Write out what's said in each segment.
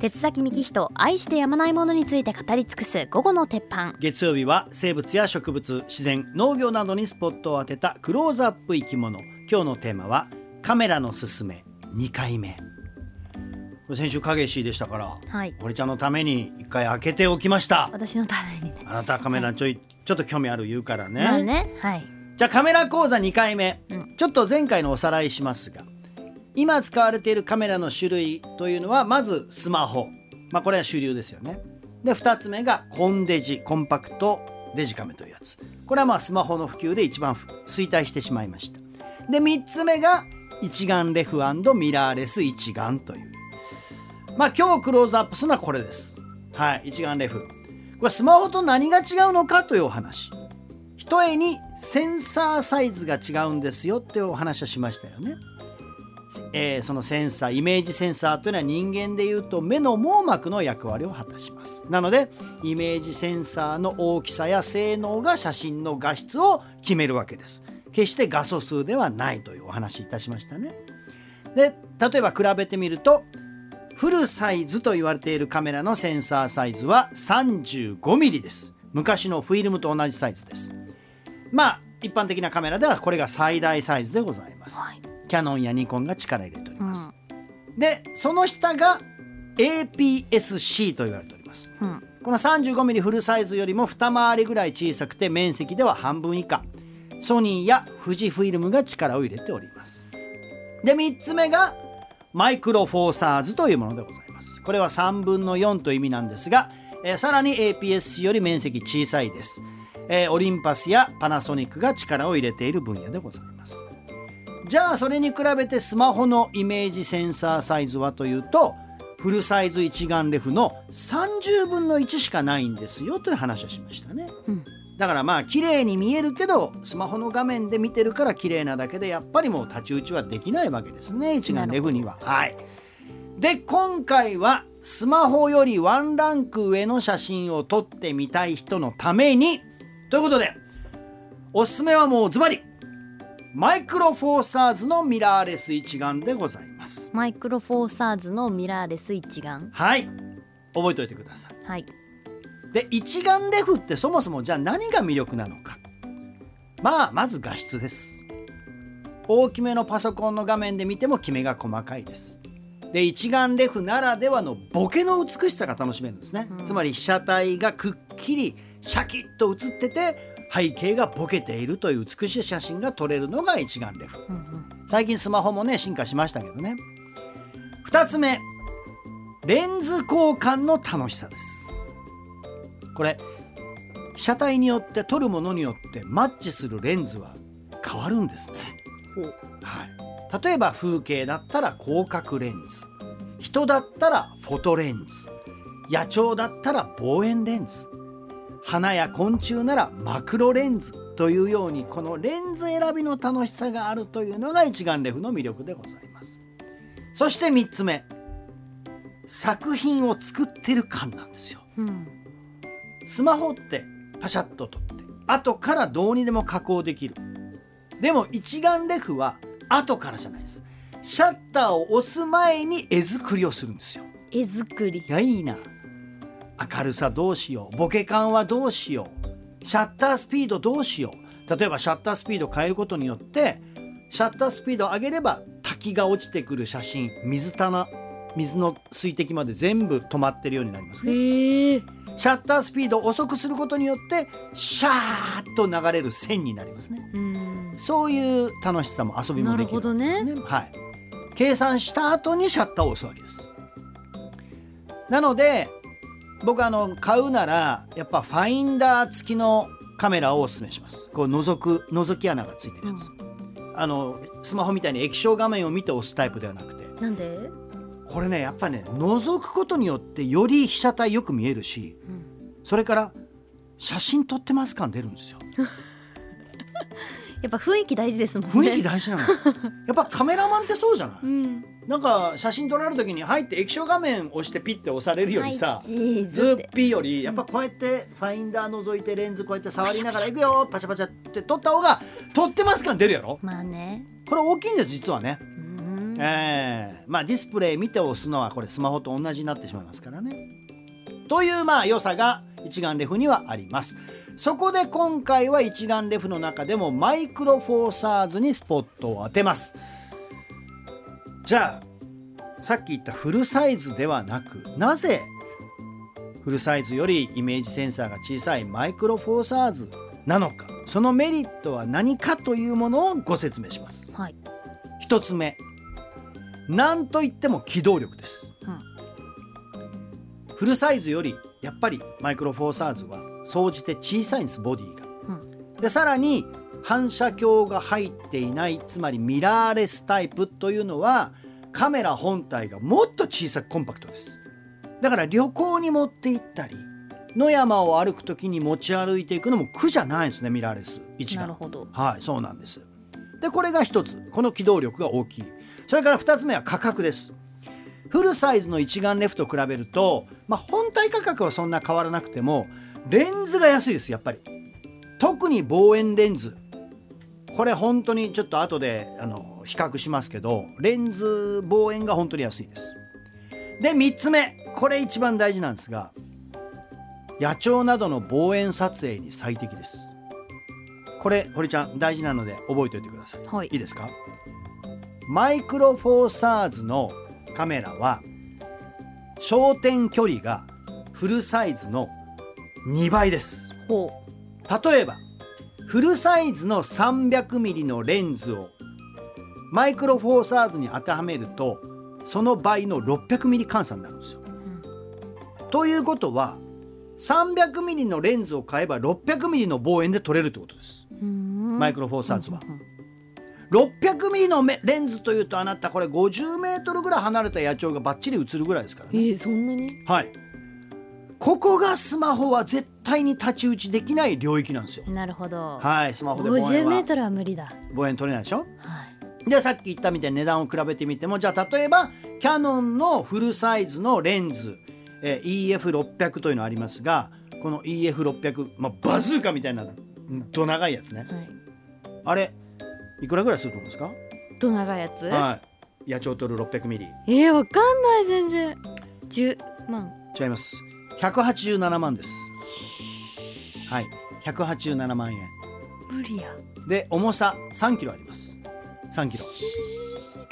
鉄崎幹人愛してやまないものについて語り尽くす午後の鉄板。月曜日は生物や植物自然農業などにスポットを当てたクローズアップ生き物。今日のテーマはカメラのすすめ。2回目。先週影石でしたから、はい。堀ちゃんのために一回開けておきました。私のためにね。あなたカメラちょい、ちょっと興味ある言うからね,、まあねはい。じゃあカメラ講座2回目、うん。ちょっと前回のおさらいしますが今使われているカメラの種類というのはまずスマホ。まあこれは主流ですよね。で2つ目がコンデジコンパクトデジカメというやつ。これはまあスマホの普及で一番衰退してしまいました。で3つ目が一眼レフミラーレス一眼という。まあ今日クローズアップするのはこれです。はい一眼レフ。これスマホと何が違うのかというお話。一重にセンサーサイズが違うんですよっていうお話をしましたよね、えーそのセンサーイメージセンサーというのは人間でいうと目の網膜の役割を果たします。なのでイメージセンサーの大きさや性能が写真の画質を決めるわけです。決して画素数ではないというお話いたしましたね。で例えば比べてみるとフルサイズと言われているカメラのセンサーサイズは 35mm です。昔のフィルムと同じサイズです。まあ一般的なカメラではこれが最大サイズでございます、はい。キャノンやニコンが力入れておりうます、ん。でその下が APS-C と言われております。うん。この 35mm フルサイズよりも二回りぐらい小さくて面積では半分以下。ソニーや富士フィルムが力を入れております。で3つ目がマイクロフォーサーズというものでございます。これは3分の4という意味なんですが、えーさらに APS-C より面積小さいです、えーオリンパスやパナソニックが力を入れている分野でございますじゃあそれに比べてスマホのイメージセンサーサイズはというとフルサイズ一眼レフの30分の1しかないんですよという話をしましたね、うん。だからまあ綺麗に見えるけどスマホの画面で見てるから綺麗なだけでやっぱりもう太刀打ちはできないわけですね一眼レフには。はい。で今回はスマホよりワンランク上の写真を撮ってみたい人のためにということでおすすめはもうズバリマイクロフォーサーズのミラーレス一眼でございます。マイクロフォーサーズのミラーレス一眼。はい。覚えておいてください。はい。で一眼レフってそもそもじゃあ何が魅力なのか。まあまず画質です。大きめのパソコンの画面で見てもキメが細かいです。で一眼レフならではのボケの美しさが楽しめるんですね、うん。つまり被写体がくっきりシャキッと写ってて背景がボケているという美しい写真が撮れるのが一眼レフ。うんうん。最近スマホもね進化しましたけどね。2つ目レンズ交換の楽しさです。これ被写体によって撮るものによってマッチするレンズは変わるんですね、はい、例えば風景だったら広角レンズ。人だったらフォトレンズ。野鳥だったら望遠レンズ花や昆虫ならマクロレンズというようにこのレンズ選びの楽しさがあるというのが一眼レフの魅力でございます。そして3つ目作品を作ってる感なんですよ。うん。スマホってパシャッと撮って後からどうにでも加工できる。でも一眼レフは後からじゃないです。シャッターを押す前に絵作りをするんですよ。絵作り。いやいいな明るさどうしよう。ボケ感はどうしよう。シャッタースピードどうしよう。例えばシャッタースピードを変えることによってシャッタースピードを上げれば滝が落ちてくる写真。水棚。水の水滴まで全部止まってるようになりますね。シャッタースピードを遅くすることによってシャーッと流れる線になりますね。うん。そういう楽しさも遊びもできるわけですね。はい、計算した後にシャッターを押すわけです。なので僕あの買うならやっぱファインダー付きのカメラをおすすめします。こう覗く覗き穴がついてるやつ、あのスマホみたいに液晶画面を見て押すタイプではなくて。なんで？これねやっぱね覗くことによってより被写体よく見えるし、うん。それから写真撮ってます感出るんですよ やっぱ雰囲気大事ですもんね。雰囲気大事なの。やっぱカメラマンってそうじゃない、うん。なんか写真撮られる時に入って液晶画面押してピッて押されるよりさ、はいズッピーよりやっぱこうやってファインダー覗いてレンズこうやって触りながらいくよパシャパシャって撮った方が撮ってます感出るやろ？まあね。これ大きいんです実はね。うん。えーまあディスプレイ見て押すのはこれスマホと同じになってしまいますからね。というまあ良さが一眼レフにはあります。そこで今回は一眼レフの中でもマイクロフォーサーズにスポットを当てます。じゃあさっき言ったフルサイズではなくなぜフルサイズよりイメージセンサーが小さいマイクロフォーサーズなのか。そのメリットは何かというものをご説明します。はい。一つ目。何といっても機動力です、うん。フルサイズよりやっぱりマイクロフォーサーズは総じて小さいんですボディが。うん。でさらに反射鏡が入っていないつまりミラーレスタイプというのはカメラ本体がもっと小さくコンパクトです。だから旅行に持って行ったり野山を歩く時に持ち歩いていくのも苦じゃないんですねミラーレス一眼なるほど。はいそうなんです。でこれが一つ。この機動力が大きい。それから二つ目は価格です。フルサイズの一眼レフと比べると、まあ、本体価格はそんな変わらなくてもレンズが安いですやっぱり。特に望遠レンズ。これ本当にちょっと後であの比較しますけどレンズ望遠が本当に安いです。で3つ目。これ一番大事なんですが野鳥などの望遠撮影に最適です。これ堀ちゃん大事なので覚えておいてください、はい。いいですか？マイクロフォーサーズのカメラは焦点距離がフルサイズの2倍ですほ例えばフルサイズの 300mm のレンズをマイクロフォーサーズに当てはめるとその倍の 600mm 換算になるんですよ。ということは 300mm のレンズを買えば 600mm の望遠で撮れるってことです。ううんマイクロフォーサーズはうんうん600ミリのめレンズというとあなたこれ50メートルぐらい離れた野鳥がバッチリ映るぐらいですからね。えー、そんなに？はい。ここがスマホは絶対に太刀打ちできない領域なんですよ。なるほど、はい、スマホで望遠50メはートルは無理だ。望遠取れないでしょ？はい。でさっき言ったみたいに値段を比べてみてもじゃあ例えばキャノンのフルサイズのレンズ、えー EF600 というのありますがこの EF600、まあ、バズーカみたいなど長いやつね。はい。あれいくらぐらいすると思うんですか？ど長いやつ、はい。野鳥取る600ミリ。えー、わかんない全然。10万。違います187万です。はい187万円。無理や。で重さ3キロあります。3キロ。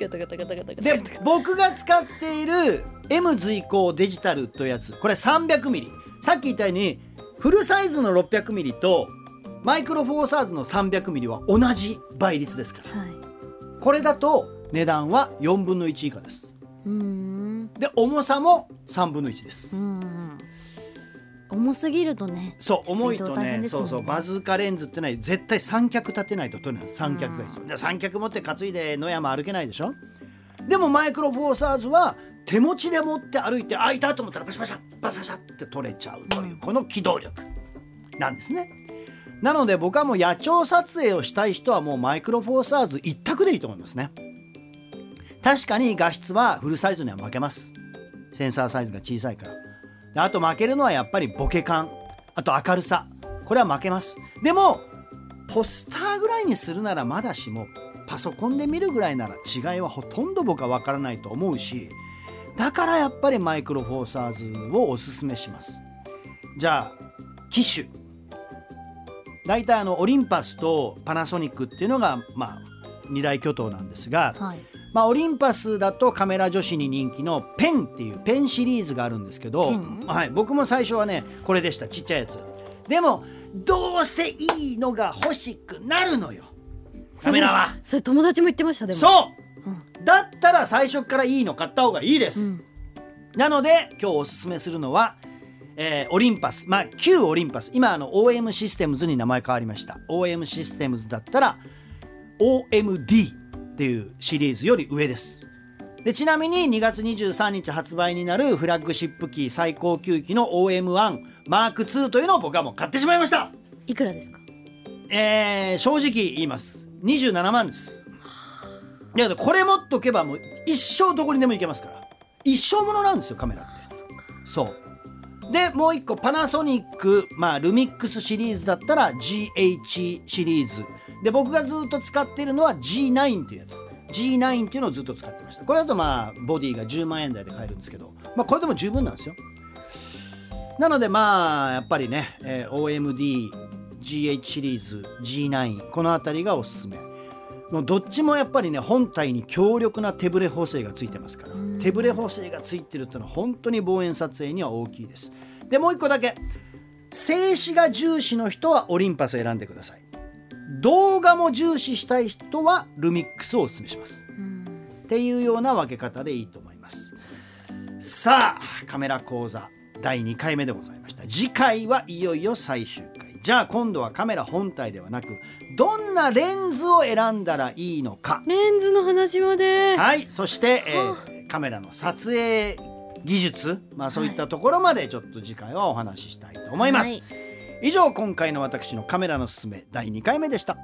ガタガタガタガタガタ。で僕が使っている M 随行デジタルというやつこれ 300mm さっき言ったようにフルサイズの 600mm とマイクロフォーサーズの 300mm は同じ倍率ですから。はい。これだと値段は4分の1以下です。うーん。で重さも3分の1です重すぎるとねそう重いとねですもんそうそうバズーカレンズってのは絶対三脚立てないと取れない三脚が必要で三脚持って担いで野山歩けないでしょ？でもマイクロフォーサーズは手持ちで持って歩いて開いたと思ったらパシャパシャパシャパシャって取れちゃうというこの機動力なんですね。なので僕はもう野鳥撮影をしたい人はもうマイクロフォーサーズ一択でいいと思いますね。確かに画質はフルサイズには負けます。センサーサイズが小さいから。であと負けるのはやっぱりボケ感。あと明るさ。これは負けます。でもポスターぐらいにするならまだしもパソコンで見るぐらいなら違いはほとんど僕は分からないと思うしだからやっぱりマイクロフォーサーズをおすすめします。じゃあ機種。大体あのオリンパスとパナソニックっていうのがまあ二大巨頭なんですが、はい。まあ、オリンパスだとカメラ女子に人気のペンっていうペンシリーズがあるんですけどはい、僕も最初はねこれでしたちっちゃいやつ。でもどうせいいのが欲しくなるのよ。カメラは。それ友達も言ってましたでも。そう。うん。だったら最初からいいの買った方がいいです、うん。なので今日おすすめするのは、えーオリンパス。まあ旧オリンパス。今あの OM システムズに名前変わりました。OM システムズだったら OMD っていうシリーズより上です。でちなみに2月23日発売になるフラッグシップ機最高級機の OM1 マーク2というのを僕はもう買ってしまいました。いくらですか？えー正直言います。27万です。いやこれ持っとけばもう一生どこにでも行けますから。一生ものなんですよカメラって。そう。でもう一個パナソニック、まあ、ルミックスシリーズだったら GH シリーズで僕がずっと使っているのは G9 っていうやつ。G9 っていうのをずっと使ってました。これだとまあボディが10万円台で買えるんですけど、まあ、これでも十分なんですよ。なのでまあやっぱりね、えー OMDGH シリーズ G9 この辺りがおすすめ。もうどっちもやっぱりね本体に強力な手ブレ補正がついてますから。手ブレ補正がついてるっていうのは本当に望遠撮影には大きいです。でもう一個だけ。静止が重視の人はオリンパス選んでください動画も重視したい人はルミックスをお勧めします。っていうような分け方でいいと思います。さあカメラ講座第2回目でございました。次回はいよいよ最終回。じゃあ今度はカメラ本体ではなくどんなレンズを選んだらいいのか。レンズの話まで。はいそして、えーカメラの撮影技術、まあ、そういったところまでちょっと次回はお話ししたいと思います、はい以上今回の私のカメラのすすめ第2回目でした。